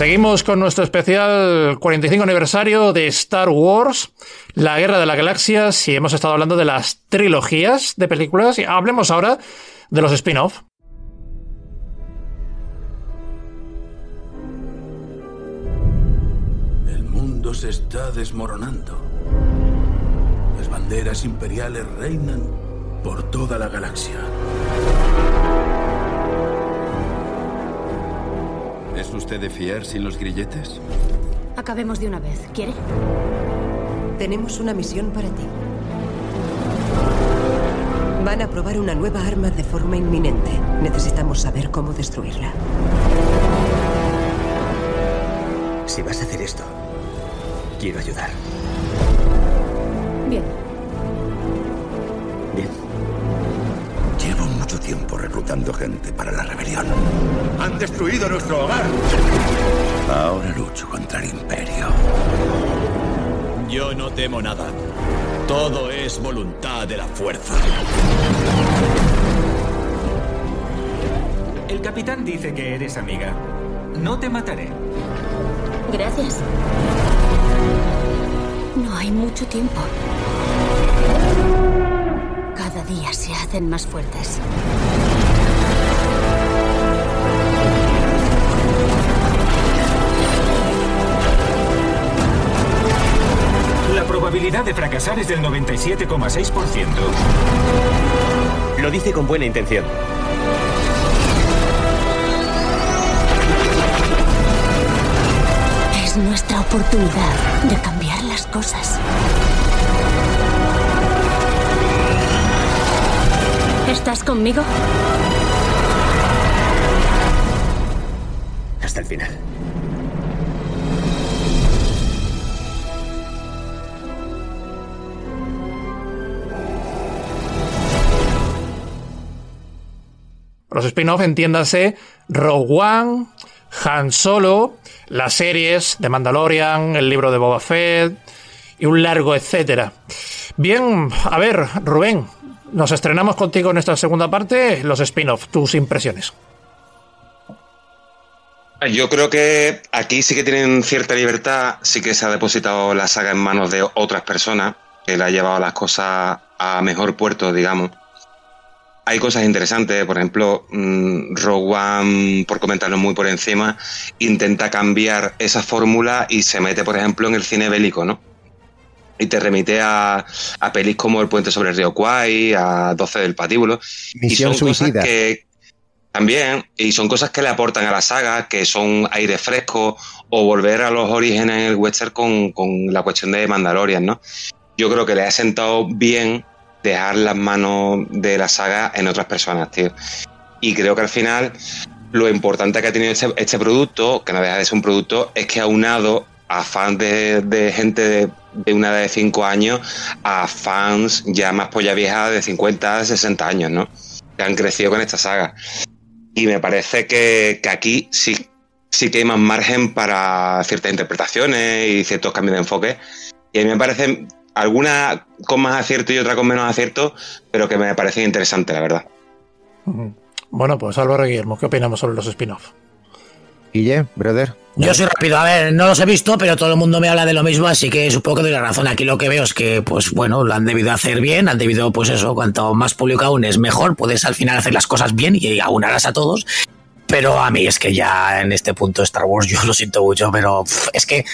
Seguimos con nuestro especial 45 aniversario de Star Wars, la Guerra de las Galaxias, y hemos estado hablando de las trilogías de películas, y hablemos ahora de los spin-off. El mundo se está desmoronando. Las banderas imperiales reinan por toda la galaxia. ¿Es usted de fiar sin los grilletes? Acabemos de una vez. ¿Quiere? Tenemos una misión para ti. Van a probar una nueva arma de forma inminente. Necesitamos saber cómo destruirla. Si vas a hacer esto, quiero ayudar. Bien. Tiempo reclutando gente para la rebelión. Han destruido nuestro hogar. Ahora lucho contra el imperio. Yo no temo nada. Todo es voluntad de la fuerza. El capitán dice que eres amiga. No te mataré. Gracias. No hay mucho tiempo. Cada día se hacen más fuertes. La probabilidad de fracasar es del 97,6%. Lo dice con buena intención. Es nuestra oportunidad de cambiar las cosas. ¿Estás conmigo? Hasta el final. Los spin-off, entiéndase, Rogue One, Han Solo, las series de Mandalorian, el libro de Boba Fett y un largo etcétera. Bien, a ver, Rubén, nos estrenamos contigo en esta segunda parte, los spin-off, tus impresiones. Yo creo que aquí sí que tienen cierta libertad, sí que se ha depositado la saga en manos de otras personas, que le ha llevado las cosas a mejor puerto, digamos. Hay cosas interesantes, por ejemplo, mm, Rogue por comentarlo muy por encima, intenta cambiar esa fórmula y se mete, por ejemplo, en el cine bélico, ¿no? Y te remite a, a pelis como El puente sobre el río Kwai, a 12 del patíbulo. Misión y son suicida. cosas que también, y son cosas que le aportan a la saga, que son aire fresco o volver a los orígenes en el western con, con la cuestión de Mandalorian, ¿no? Yo creo que le ha sentado bien dejar las manos de la saga en otras personas, tío. Y creo que al final lo importante que ha tenido este, este producto, que no deja de ser un producto, es que ha unado a fans de, gente de, una edad de 5 años a fans ya más polla vieja de 50, 60 años, ¿no? Que han crecido con esta saga. Y me parece que, que aquí sí, sí que hay más margen para ciertas interpretaciones y ciertos cambios de enfoque. Y a mí me parece alguna con más acierto y otra con menos acierto, pero que me parece interesante, la verdad. Bueno, pues Álvaro Guillermo, ¿qué opinamos sobre los spin-off? Guille, brother. Yo soy rápido, a ver, no los he visto, pero todo el mundo me habla de lo mismo, así que supongo que doy la razón. Aquí lo que veo es que, pues bueno, lo han debido hacer bien, han debido, pues eso, cuanto más público aún es mejor, puedes al final hacer las cosas bien y aunarás a todos. Pero a mí es que ya en este punto Star Wars yo lo siento mucho, pero es que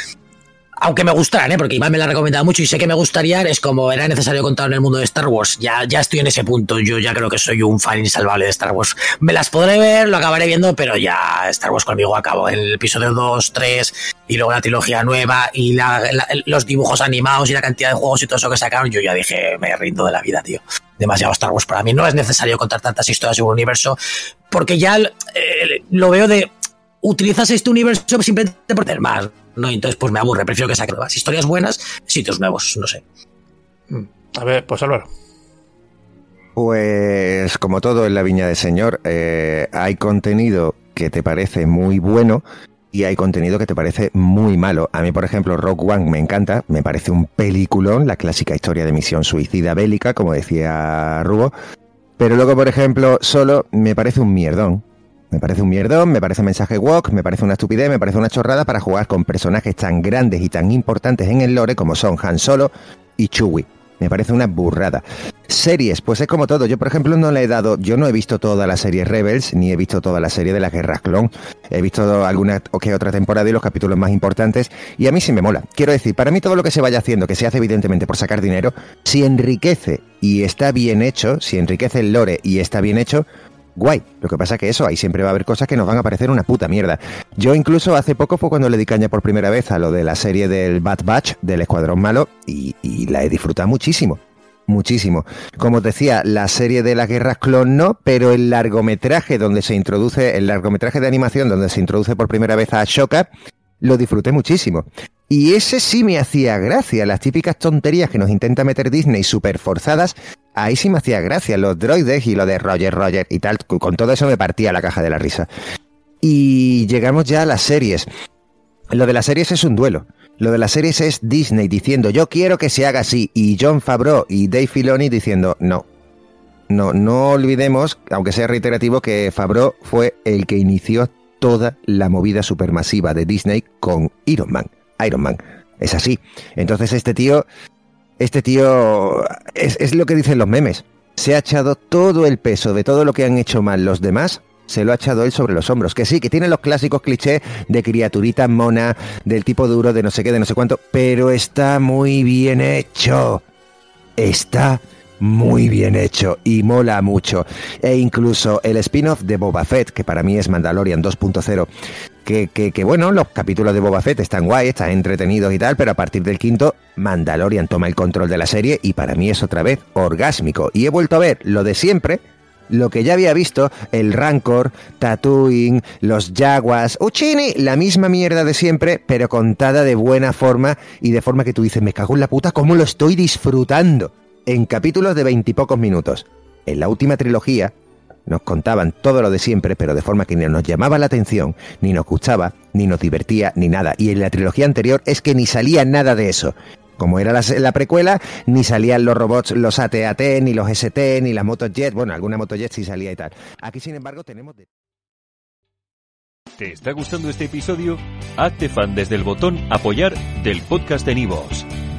aunque me gustaran, ¿eh? porque Iván me la ha recomendado mucho y sé que me gustaría, es como era necesario contar en el mundo de Star Wars. Ya, ya estoy en ese punto, yo ya creo que soy un fan insalvable de Star Wars. Me las podré ver, lo acabaré viendo, pero ya Star Wars conmigo acabó. El episodio 2, 3 y luego la trilogía nueva y los dibujos animados y la cantidad de juegos y todo eso que sacaron, yo ya dije, me rindo de la vida, tío. Demasiado Star Wars para mí. No es necesario contar tantas historias en un universo, porque ya eh, lo veo de utilizas este universo simplemente por tener más. ¿No? Entonces, pues me aburre, prefiero que saquen nuevas historias buenas, sitios nuevos, no sé. A ver, pues Álvaro. Pues como todo en la Viña del Señor, eh, hay contenido que te parece muy bueno y hay contenido que te parece muy malo. A mí, por ejemplo, Rock One me encanta, me parece un peliculón, la clásica historia de misión suicida bélica, como decía Rubo. Pero luego, por ejemplo, solo me parece un mierdón. Me parece un mierdón, me parece mensaje walk, me parece una estupidez, me parece una chorrada para jugar con personajes tan grandes y tan importantes en el lore como son Han Solo y Chewie. Me parece una burrada. Series, pues es como todo. Yo, por ejemplo, no le he dado. Yo no he visto toda la serie Rebels, ni he visto toda la serie de las guerras clon. He visto alguna o que otra temporada y los capítulos más importantes. Y a mí sí me mola. Quiero decir, para mí todo lo que se vaya haciendo, que se hace evidentemente por sacar dinero, si enriquece y está bien hecho, si enriquece el lore y está bien hecho, guay. Lo que pasa es que eso, ahí siempre va a haber cosas que nos van a parecer una puta mierda. Yo incluso hace poco fue cuando le di caña por primera vez a lo de la serie del Bad Batch, del Escuadrón Malo, y, la he disfrutado muchísimo. Muchísimo. Como os decía, la serie de las guerras clon no, pero el largometraje donde se introduce, el largometraje de animación donde se introduce por primera vez a Ashoka, lo disfruté muchísimo. Y ese sí me hacía gracia, las típicas tonterías que nos intenta meter Disney super forzadas, ahí sí me hacía gracia, los droides y lo de Roger Roger y tal, con todo eso me partía la caja de la risa. Y llegamos ya a las series. Lo de las series es un duelo. Lo de las series es Disney diciendo yo quiero que se haga así y John Favreau y Dave Filoni diciendo no. No, no olvidemos, aunque sea reiterativo, que Favreau fue el que inició toda la movida supermasiva de Disney con Iron Man. Iron Man. Es así. Entonces este tío este tío es, lo que dicen los memes. Se ha echado todo el peso de todo lo que han hecho mal los demás se lo ha echado él sobre los hombros. Que sí, que tiene los clásicos clichés de criaturita mona, del tipo duro, de no sé qué, de no sé cuánto, pero está muy bien hecho. Está muy bien hecho y mola mucho. E incluso el spin-off de Boba Fett, que para mí es Mandalorian 2.0, que, bueno, los capítulos de Boba Fett están guay, están entretenidos y tal, pero a partir del quinto, Mandalorian toma el control de la serie y para mí es otra vez orgásmico. Y he vuelto a ver lo de siempre, lo que ya había visto, el Rancor, Tatooine, los Jaguars, Uchini, la misma mierda de siempre, pero contada de buena forma y de forma que tú dices, me cago en la puta, ¿cómo lo estoy disfrutando? en capítulos de veintipocos minutos. En la última trilogía nos contaban todo lo de siempre, pero de forma que ni nos llamaba la atención, ni nos gustaba, ni nos divertía, ni nada. Y en la trilogía anterior es que ni salía nada de eso. Como era la, precuela, ni salían los robots, los AT-AT, ni los ST, ni las motojet. Bueno, alguna motojet sí salía y tal. Aquí, sin embargo, tenemos... ¿Te está gustando este episodio? Hazte fan desde el botón Apoyar del podcast de Nivos.